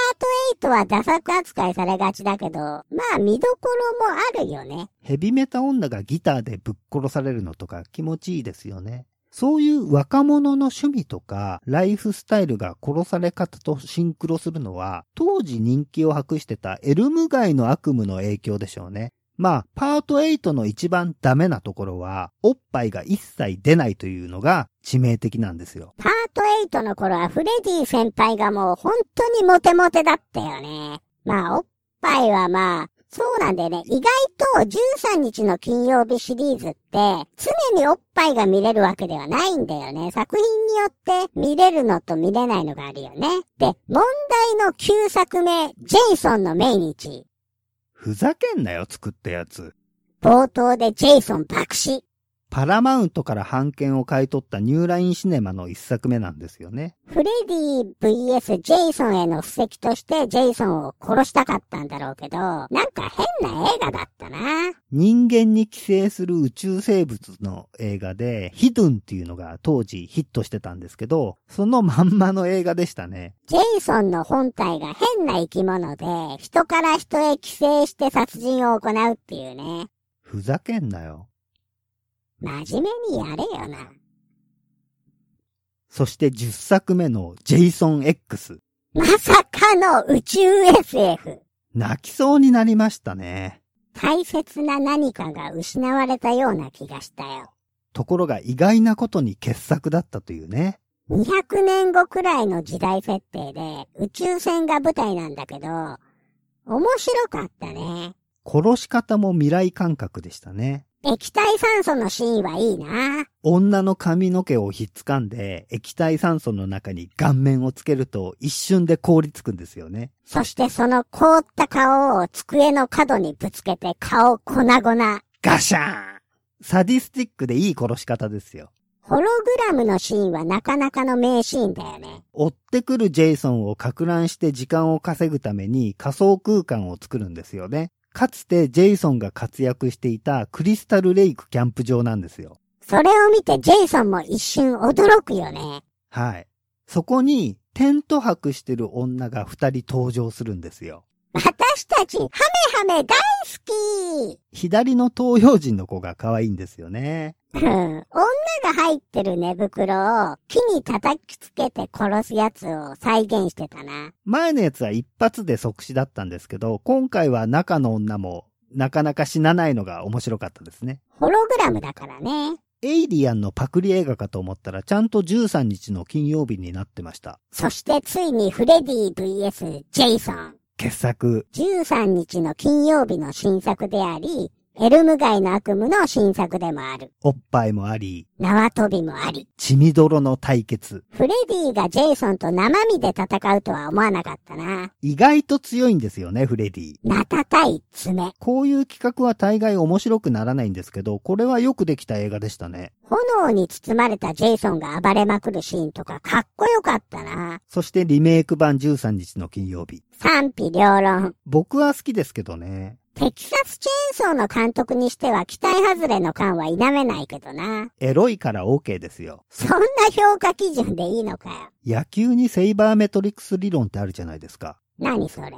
ト8はダサく扱いされがちだけど、まあ見どころもあるよね。ヘビメタ女がギターでぶっ殺されるのとか気持ちいいですよね。そういう若者の趣味とかライフスタイルが殺され方とシンクロするのは当時人気を博してたエルム街の悪夢の影響でしょうね。まあ、パート8の一番ダメなところは、おっぱいが一切出ないというのが致命的なんですよ。パート8の頃はフレディ先輩がもう本当にモテモテだったよね。まあ、おっぱいはまあ、そうなんだよね。意外と13日の金曜日シリーズって、常におっぱいが見れるわけではないんだよね。作品によって見れるのと見れないのがあるよね。で、問題の9作目、ジェイソンの命日。ふざけんなよ、作ったやつ。冒頭でジェイソン爆死。パラマウントから版権を買い取ったニューラインシネマの一作目なんですよね。フレディ VS ジェイソンへの布石としてジェイソンを殺したかったんだろうけど、なんか変な映画だったな。人間に寄生する宇宙生物の映画で、ヒドゥンっていうのが当時ヒットしてたんですけど、そのまんまの映画でしたね。ジェイソンの本体が変な生き物で、人から人へ寄生して殺人を行うっていうね。ふざけんなよ。真面目にやれよな。そして10作目のジェイソン X。まさかの宇宙 SF。泣きそうになりましたね。大切な何かが失われたような気がしたよ。ところが意外なことに傑作だったというね。200年後くらいの時代設定で宇宙船が舞台なんだけど、面白かったね。殺し方も未来感覚でしたね。液体酸素のシーンはいいな。女の髪の毛をひっつかんで液体酸素の中に顔面をつけると一瞬で凍りつくんですよね。そしてその凍った顔を机の角にぶつけて顔粉々。ガシャーンサディスティックでいい殺し方ですよ。ホログラムのシーンはなかなかの名シーンだよね。追ってくるジェイソンをか乱して時間を稼ぐために仮想空間を作るんですよね。かつてジェイソンが活躍していたクリスタルレイクキャンプ場なんですよ。それを見てジェイソンも一瞬驚くよね。はい。そこにテント泊してる女が二人登場するんですよ。私たち、ハメハメ大好き左の東洋人の子が可愛いんですよね。うん。女が入ってる寝袋を木に叩きつけて殺すやつを再現してたな。前のやつは一発で即死だったんですけど、今回は中の女もなかなか死なないのが面白かったですね。ホログラムだからね。エイリアンのパクリ映画かと思ったらちゃんと13日の金曜日になってました。そしてついにフレディ VS ジェイソン。傑作。13日の金曜日の新作であり、エルム街の悪夢の新作でもある。おっぱいもあり、縄跳びもあり。血みどろの対決。フレディがジェイソンと生身で戦うとは思わなかったな。意外と強いんですよね、フレディ。なたたい爪。こういう企画は大概面白くならないんですけど、これはよくできた映画でしたね。炎に包まれたジェイソンが暴れまくるシーンとかかっこよかったな。そしてリメイク版13日の金曜日。賛否両論。僕は好きですけどね。テキサスチェーンソーの監督にしては期待外れの感は否めないけどな。エロいから OK ですよ。そんな評価基準でいいのかよ。野球にセイバーメトリクス理論ってあるじゃないですか。何それ。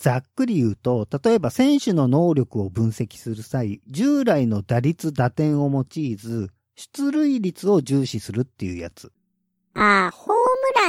ざっくり言うと、例えば選手の能力を分析する際、従来の打率打点を用いず、出塁率を重視するっていうやつ。ああ、ホー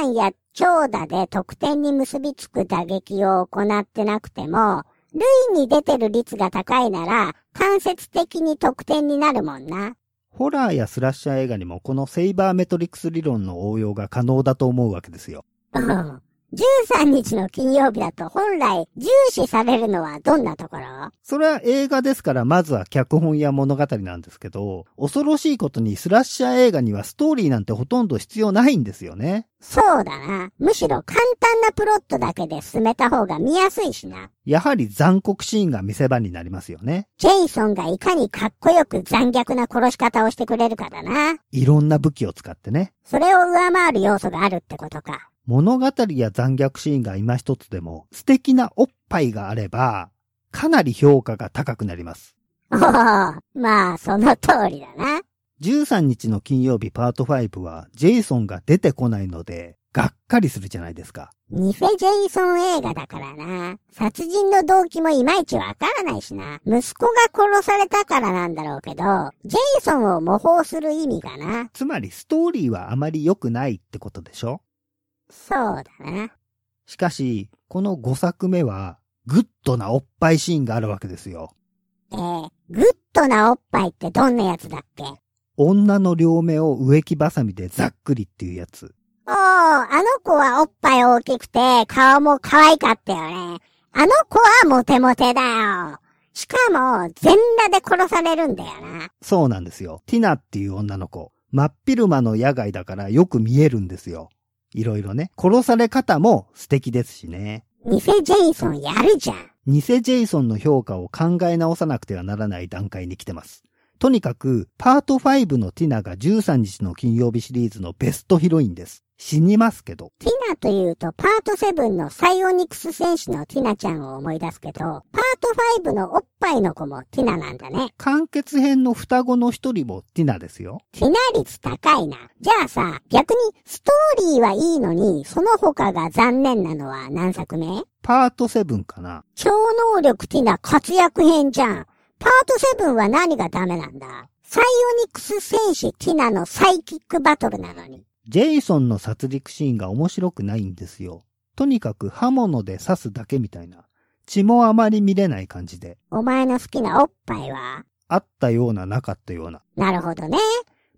ムランや長打で得点に結びつく打撃を行ってなくても、塁に出てる率が高いなら、間接的に得点になるもんな。ホラーやスラッシャー映画にもこのセイバーメトリクス理論の応用が可能だと思うわけですよ。うん13日の金曜日だと本来重視されるのはどんなところ？それは映画ですからまずは脚本や物語なんですけど、恐ろしいことにスラッシャー映画にはストーリーなんてほとんど必要ないんですよね。そうだな。むしろ簡単なプロットだけで進めた方が見やすいしな。やはり残酷シーンが見せ場になりますよね。ジェイソンがいかにかっこよく残虐な殺し方をしてくれるかだな。いろんな武器を使ってね。それを上回る要素があるってことか。物語や残虐シーンが今一つでも素敵なおっぱいがあれば、かなり評価が高くなります。おお、まあ、その通りだな。13日の金曜日パート5はジェイソンが出てこないので、がっかりするじゃないですか。偽ジェイソン映画だからな。殺人の動機もいまいちわからないしな。息子が殺されたからなんだろうけど、ジェイソンを模倣する意味がな。つまりストーリーはあまり良くないってことでしょ？そうだな。しかし、この5作目は、グッドなおっぱいシーンがあるわけですよ。えー、グッドなおっぱいってどんなやつだっけ？女の両目を植木バサミでざっくりっていうやつ。おー、あの子はおっぱい大きくて、顔も可愛かったよね。あの子はモテモテだよ。しかも、全裸で殺されるんだよな。そうなんですよ。ティナっていう女の子。真っ昼間の野外だからよく見えるんですよ。いろいろね。殺され方も素敵ですしね。偽ジェイソンやるじゃん。偽ジェイソンの評価を考え直さなくてはならない段階に来てます。とにかく、パート5のティナが13日の金曜日シリーズのベストヒロインです。死にますけど。ティナというと、パート7のサイオニクス戦士のティナちゃんを思い出すけど、パート5のおっぱいの子もティナなんだね。完結編の双子の一人もティナですよ。ティナ率高いな。じゃあさ、逆にストーリーはいいのに、その他が残念なのは何作目？パート7かな。超能力ティナ活躍編じゃん。パート7は何がダメなんだ？サイオニクス戦士ティナのサイキックバトルなのに。ジェイソンの殺戮シーンが面白くないんですよ。とにかく刃物で刺すだけみたいな。血もあまり見れない感じで。お前の好きなおっぱいは？あったようななかったような。なるほどね。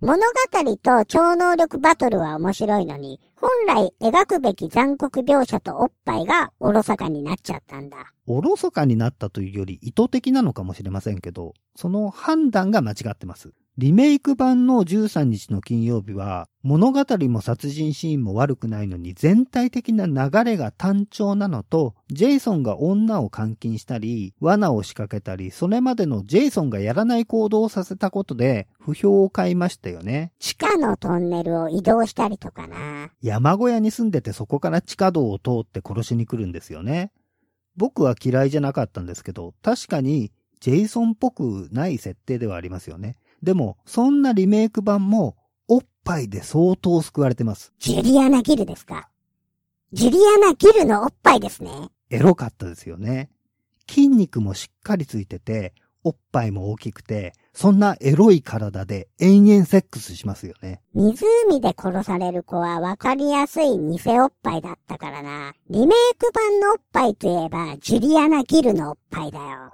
物語と超能力バトルは面白いのに、本来描くべき残酷描写とおっぱいがおろそかになっちゃったんだ。おろそかになったというより意図的なのかもしれませんけど、その判断が間違ってます。リメイク版の13日の金曜日は、物語も殺人シーンも悪くないのに全体的な流れが単調なのと、ジェイソンが女を監禁したり、罠を仕掛けたり、それまでのジェイソンがやらない行動をさせたことで、不評を買いましたよね。地下のトンネルを移動したりとかな。山小屋に住んでてそこから地下道を通って殺しに来るんですよね。僕は嫌いじゃなかったんですけど、確かにジェイソンっぽくない設定ではありますよね。でも、そんなリメイク版も、おっぱいで相当救われてます。ジュリアナ・ギルですか？ジュリアナ・ギルのおっぱいですね。エロかったですよね。筋肉もしっかりついてて、おっぱいも大きくて、そんなエロい体で延々セックスしますよね。湖で殺される子は分かりやすい偽おっぱいだったからな。リメイク版のおっぱいといえば、ジュリアナ・ギルのおっぱいだよ。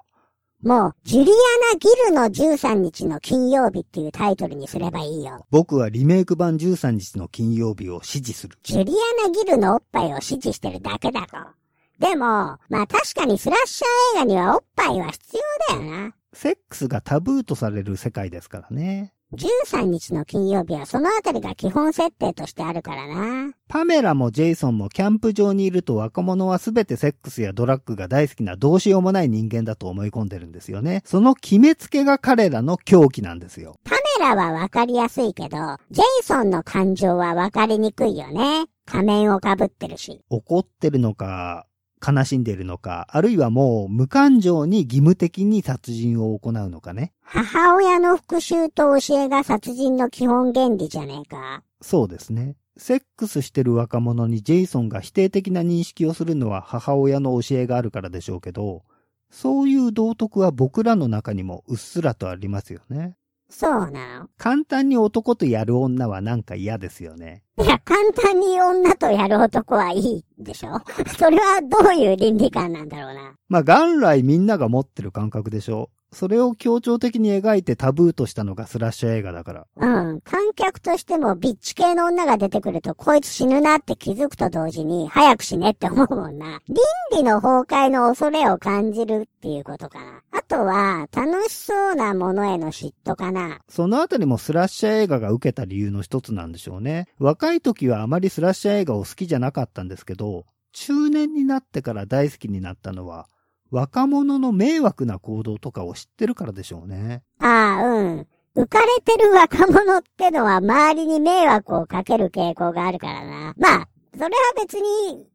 もう、ジュリアナ・ギルの13日の金曜日っていうタイトルにすればいいよ。僕はリメイク版13日の金曜日を支持する。ジュリアナ・ギルのおっぱいを支持してるだけだろ。でも、まあ確かにスラッシャー映画にはおっぱいは必要だよな。セックスがタブーとされる世界ですからね。13日の金曜日はそのあたりが基本設定としてあるからな。パメラもジェイソンもキャンプ場にいると若者は全てセックスやドラッグが大好きなどうしようもない人間だと思い込んでるんですよね。その決めつけが彼らの狂気なんですよ。パメラはわかりやすいけど、ジェイソンの感情はわかりにくいよね。仮面をかぶってるし。怒ってるのか、悲しんでるのか、あるいはもう無感情に義務的に殺人を行うのかね。母親の復讐と教えが殺人の基本原理じゃねえか。そうですね。セックスしてる若者にジェイソンが否定的な認識をするのは母親の教えがあるからでしょうけど、そういう道徳は僕らの中にもうっすらとありますよね。そうな簡単に男とやる女はなんか嫌ですよね。の。いや、簡単に女とやる男はいいでしょ それはどういう倫理観なんだろうな。まあ元来みんなが持ってる感覚でしょ。それを強調的に描いてタブーとしたのがスラッシャー映画だから。うん。観客としてもビッチ系の女が出てくると、こいつ死ぬなって気づくと同時に、早く死ねって思うもんな。倫理の崩壊の恐れを感じるっていうことかな。あとは、楽しそうなものへの嫉妬かな。そのあたりもスラッシャー映画が受けた理由の一つなんでしょうね。若い時はあまりスラッシャー映画を好きじゃなかったんですけど、中年になってから大好きになったのは、若者の迷惑な行動とかを知ってるからでしょうね。ああ、うん。浮かれてる若者ってのは周りに迷惑をかける傾向があるからな。まあ、それは別に、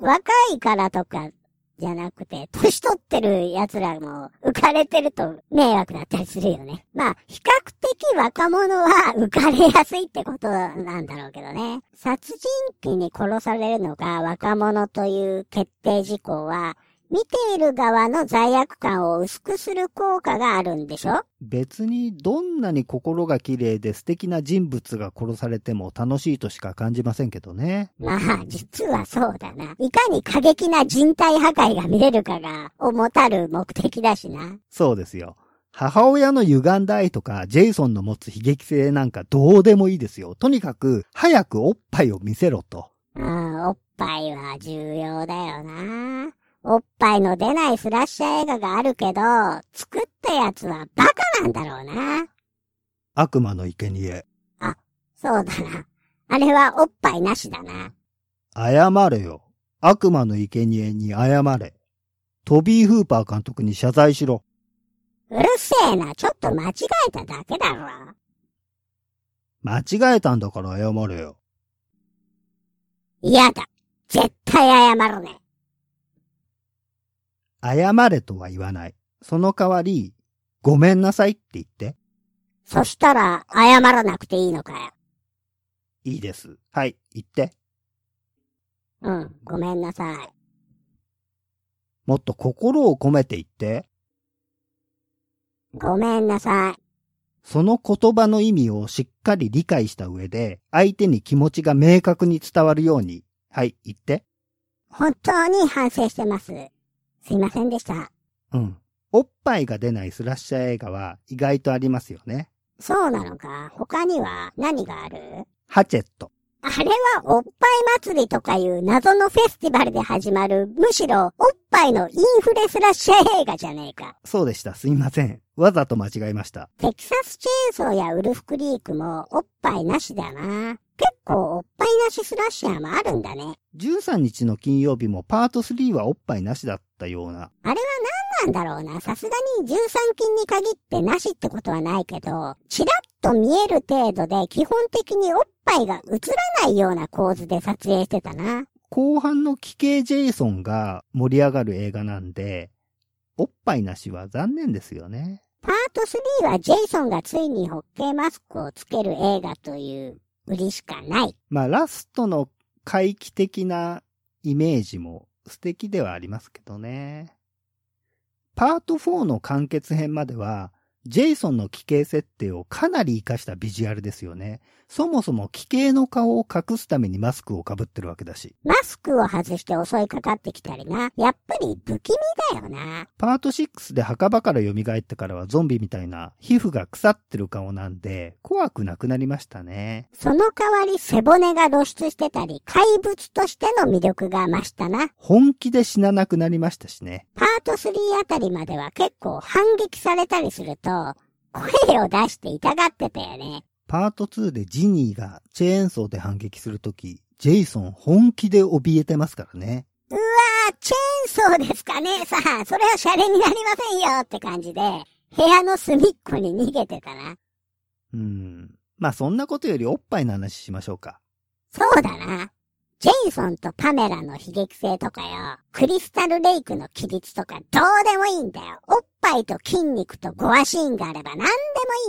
若いからとか、じゃなくて、年取ってる奴らも浮かれてると迷惑だったりするよね。まあ、比較的若者は浮かれやすいってことなんだろうけどね。殺人鬼に殺されるのが若者という決定事項は、見ている側の罪悪感を薄くする効果があるんでしょ？別にどんなに心が綺麗で素敵な人物が殺されても楽しいとしか感じませんけどね。まあ、実はそうだな。いかに過激な人体破壊が見れるかが、主たる目的だしな。そうですよ。母親の歪んだ愛とか、ジェイソンの持つ悲劇性なんかどうでもいいですよ。とにかく、早くおっぱいを見せろと。うん、おっぱいは重要だよな。おっぱいの出ないスラッシャー映画があるけど、作ったやつはバカなんだろうな。悪魔の生贄。そうだな。あれはおっぱいなしだな。謝れよ。悪魔の生贄に謝れ。トビー・フーパー監督に謝罪しろ。うるせえな、ちょっと間違えただけだろ。間違えたんだから謝れよ。嫌だ。絶対謝るね。謝れとは言わない。その代わり、ごめんなさいって言って。そしたら、謝らなくていいのかよ。いいです。はい、言って。うん、ごめんなさい。もっと心を込めて言って。ごめんなさい。その言葉の意味をしっかり理解した上で、相手に気持ちが明確に伝わるように。はい、言って。本当に反省してます。すいませんでした。うん。おっぱいが出ないスラッシャー映画は意外とありますよね。そうなのか？他には何がある？ハチェット。あれはおっぱい祭りとかいう謎のフェスティバルで始まる、むしろおっぱいのインフレスラッシャー映画じゃねえか。そうでした。すいません。わざと間違えました。テキサスチェーンソーやウルフクリークもおっぱいなしだな。結構おっぱいなしスラッシャーもあるんだね。13日の金曜日もパート3はおっぱいなしだったような。あれは何なんだろうな。さすがに13金に限ってなしってことはないけど、チラッと見える程度で基本的におっぱいが映らないような構図で撮影してたな。後半の奇形ジェイソンが盛り上がる映画なんで、おっぱいなしは残念ですよね。パート3はジェイソンがついにホッケーマスクをつける映画という売りしかない。まあ、ラストの回帰的なイメージも素敵ではありますけどね。パート4の完結編までは、ジェイソンの奇形設定をかなり活かしたビジュアルですよね。そもそも奇形の顔を隠すためにマスクを被ってるわけだし。マスクを外して襲いかかってきたりな。やっぱり不気味だよな。パート6で墓場から蘇ってからはゾンビみたいな皮膚が腐ってる顔なんで怖くなくなりましたね。その代わり背骨が露出してたり、怪物としての魅力が増したな。本気で死ななくなりましたしね。パート3あたりまでは結構反撃されたりすると、声を出して痛がってたよね。パート2でジニーがチェーンソーで反撃するとき、ジェイソン本気で怯えてますからね。うわー、チェーンソーですかねさあ、それはシャレになりませんよって感じで、部屋の隅っこに逃げてたな。うん。まあそんなことよりおっぱいの話しましょうか。そうだな。ジェイソンとパメラの悲劇性とかよ、クリスタルレイクの規律とかどうでもいいんだよ。おっぱいと筋肉とゴアシーンがあれば何でも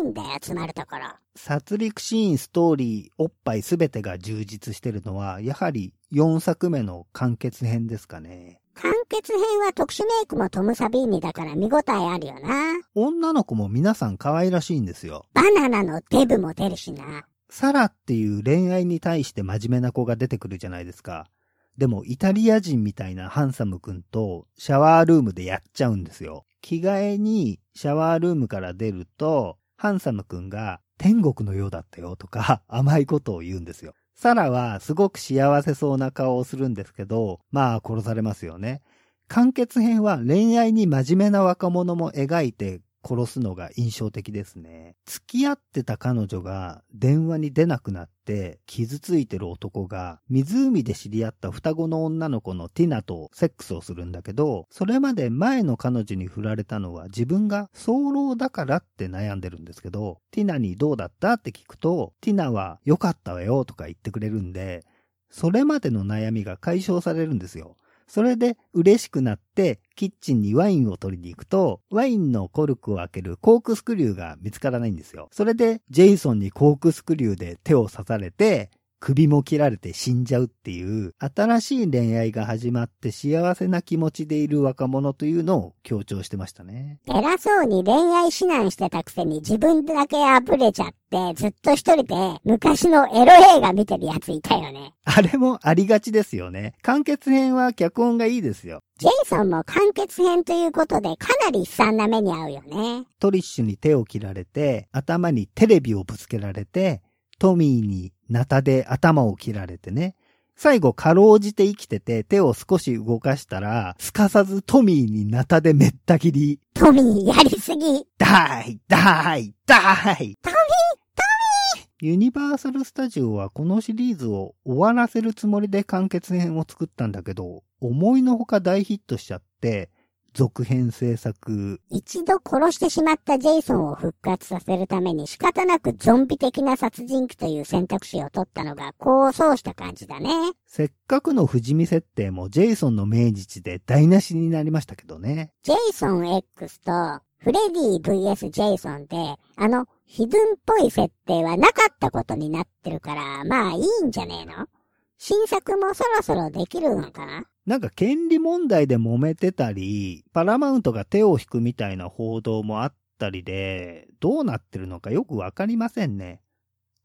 いいんだよ、詰まるところ。殺戮シーン、ストーリー、おっぱいすべてが充実してるのは、やはり4作目の完結編ですかね。完結編は特殊メイクもトム・サビーニだから見応えあるよな。女の子も皆さん可愛らしいんですよ。バナナのデブも出るしな。サラっていう恋愛に対して真面目な子が出てくるじゃないですか。でも、イタリア人みたいなハンサムくんとシャワールームでやっちゃうんですよ。着替えにシャワールームから出ると、ハンサムくんが天国のようだったよとか 甘いことを言うんですよ。サラはすごく幸せそうな顔をするんですけど、まあ殺されますよね。完結編は恋愛に真面目な若者も描いて殺すのが印象的ですね。付き合ってた彼女が電話に出なくなって傷ついてる男が湖で知り合った双子の女の子のティナとセックスをするんだけど、それまで前の彼女に振られたのは自分が早漏だからって悩んでるんですけど、ティナにどうだったって聞くと、ティナは良かったわよとか言ってくれるんで、それまでの悩みが解消されるんですよ。それで嬉しくなってキッチンにワインを取りに行くと、ワインのコルクを開けるコークスクリューが見つからないんですよ。それでジェイソンにコークスクリューで手を刺されて、首も切られて死んじゃうっていう、新しい恋愛が始まって幸せな気持ちでいる若者というのを強調してましたね。偉そうに恋愛指南してたくせに自分だけあぶれちゃって、ずっと一人で昔のエロ映画見てるやついたよね。あれもありがちですよね。完結編は脚本がいいですよ。ジェイソンも完結編ということでかなり悲惨な目に遭うよね。トリッシュに手を切られて、頭にテレビをぶつけられて、トミーにナタで頭を切られてね。最後、かろうじて生きてて手を少し動かしたら、すかさずトミーにナタでめった切り。トミーやりすぎ。ダイダイダイトミートミーユニバーサル・スタジオはこのシリーズを終わらせるつもりで完結編を作ったんだけど、思いのほか大ヒットしちゃって、続編制作。一度殺してしまったジェイソンを復活させるために仕方なくゾンビ的な殺人鬼という選択肢を取ったのが功を奏した感じだね。せっかくの不死身設定もジェイソンの命日で台無しになりましたけどね。ジェイソン X とフレディ VS ジェイソンで、あの、ヒドゥンっぽい設定はなかったことになってるから、まあいいんじゃねえの？新作もそろそろできるのかな？なんか権利問題で揉めてたり、パラマウントが手を引くみたいな報道もあったりで、どうなってるのかよくわかりませんね。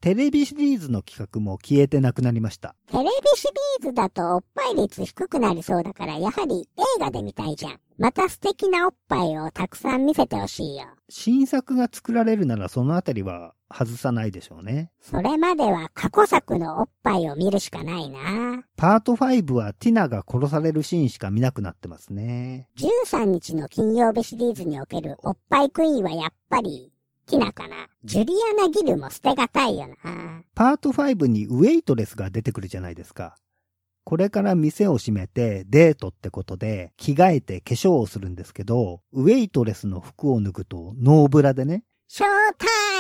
テレビシリーズの企画も消えてなくなりました。テレビシリーズだとおっぱい率低くなりそうだから、やはり映画で見たいじゃん。また素敵なおっぱいをたくさん見せてほしいよ。新作が作られるならそのあたりは外さないでしょうね。それまでは過去作のおっぱいを見るしかないな。パート5はティナが殺されるシーンしか見なくなってますね。13日の金曜日シリーズにおけるおっぱいクイーンはやっぱりティナかな。ジュリアナ・ギルも捨てがたいよな。パート5にウェイトレスが出てくるじゃないですか。これから店を閉めてデートってことで着替えて化粧をするんですけど、ウェイトレスの服を脱ぐとノーブラでね。ショー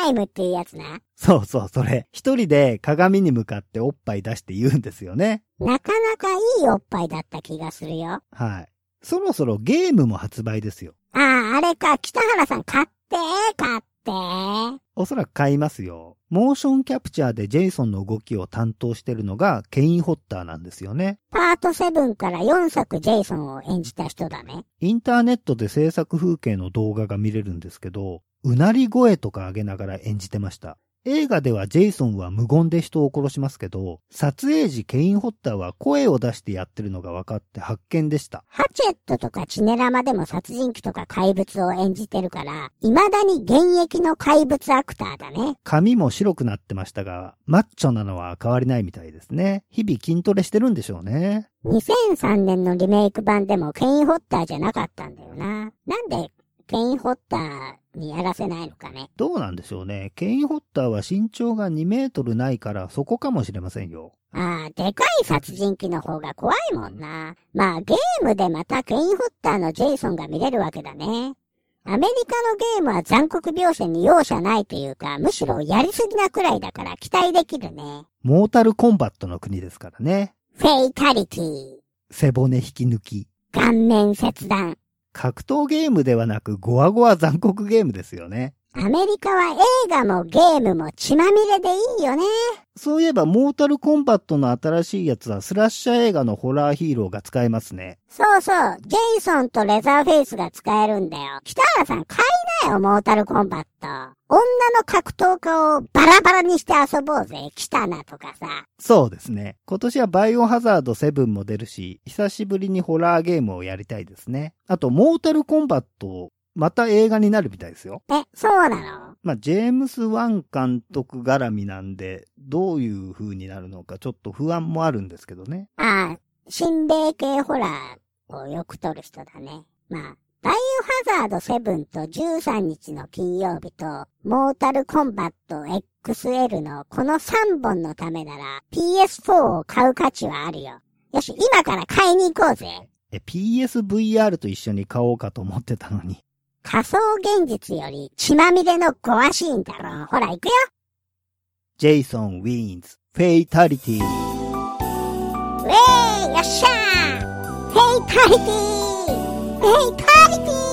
タイムっていうやつな。そうそう、それ。一人で鏡に向かっておっぱい出して言うんですよね。なかなかいいおっぱいだった気がするよ。はい。そろそろゲームも発売ですよ。ああ、あれか、北原さん買って、買って。おそらく買いますよ。モーションキャプチャーでジェイソンの動きを担当してるのがケイン・ホッターなんですよね。パート7から4作ジェイソンを演じた人だね。インターネットで制作風景の動画が見れるんですけど、うなり声とか上げながら演じてました。映画ではジェイソンは無言で人を殺しますけど、撮影時ケイン・ホッターは声を出してやってるのが分かって発見でした。ハチェットとかチネラマでも殺人鬼とか怪物を演じてるから、未だに現役の怪物アクターだね。髪も白くなってましたが、マッチョなのは変わりないみたいですね。日々筋トレしてるんでしょうね。2003年のリメイク版でもケイン・ホッターじゃなかったんだよな。なんでケイン・ホッターにやらせないのかね。どうなんでしょうね。ケイン・ホッターは身長が2メートルないからそこかもしれませんよ。ああ、でかい殺人鬼の方が怖いもんな。まあゲームでまたケイン・ホッターのジェイソンが見れるわけだね。アメリカのゲームは残酷描写に容赦ないというか、むしろやりすぎなくらいだから期待できるね。モータルコンバットの国ですからね。フェイタリティ、背骨引き抜き。顔面切断。格闘ゲームではなくゴワゴワ残酷ゲームですよね。アメリカは映画もゲームも血まみれでいいよね。そういえばモータルコンバットの新しいやつはスラッシャー映画のホラーヒーローが使えますね。そうそう、ジェイソンとレザーフェイスが使えるんだよ。北原さん買いなよ、モータルコンバット。女の格闘家をバラバラにして遊ぼうぜ、キタナとかさ。そうですね。今年はバイオハザード7も出るし、久しぶりにホラーゲームをやりたいですね。あと、モータルコンバット、また映画になるみたいですよ。え、そうなの？まあ、ジェームス・ワン監督絡みなんで、どういう風になるのかちょっと不安もあるんですけどね。ああ、新米系ホラーをよく撮る人だね。まあ、バイオハザード7と13日の金曜日と、モータルコンバット XL のこの3本のためなら PS4 を買う価値はあるよ。よし、今から買いに行こうぜ。え、PSVR と一緒に買おうかと思ってたのに。仮想現実より血まみれのゴアシーンだろう。ほら、行くよ。ジェイソン・ウィンズ、フェイタリティ。ウェーイよっしゃーフェイタリティフェイタリティ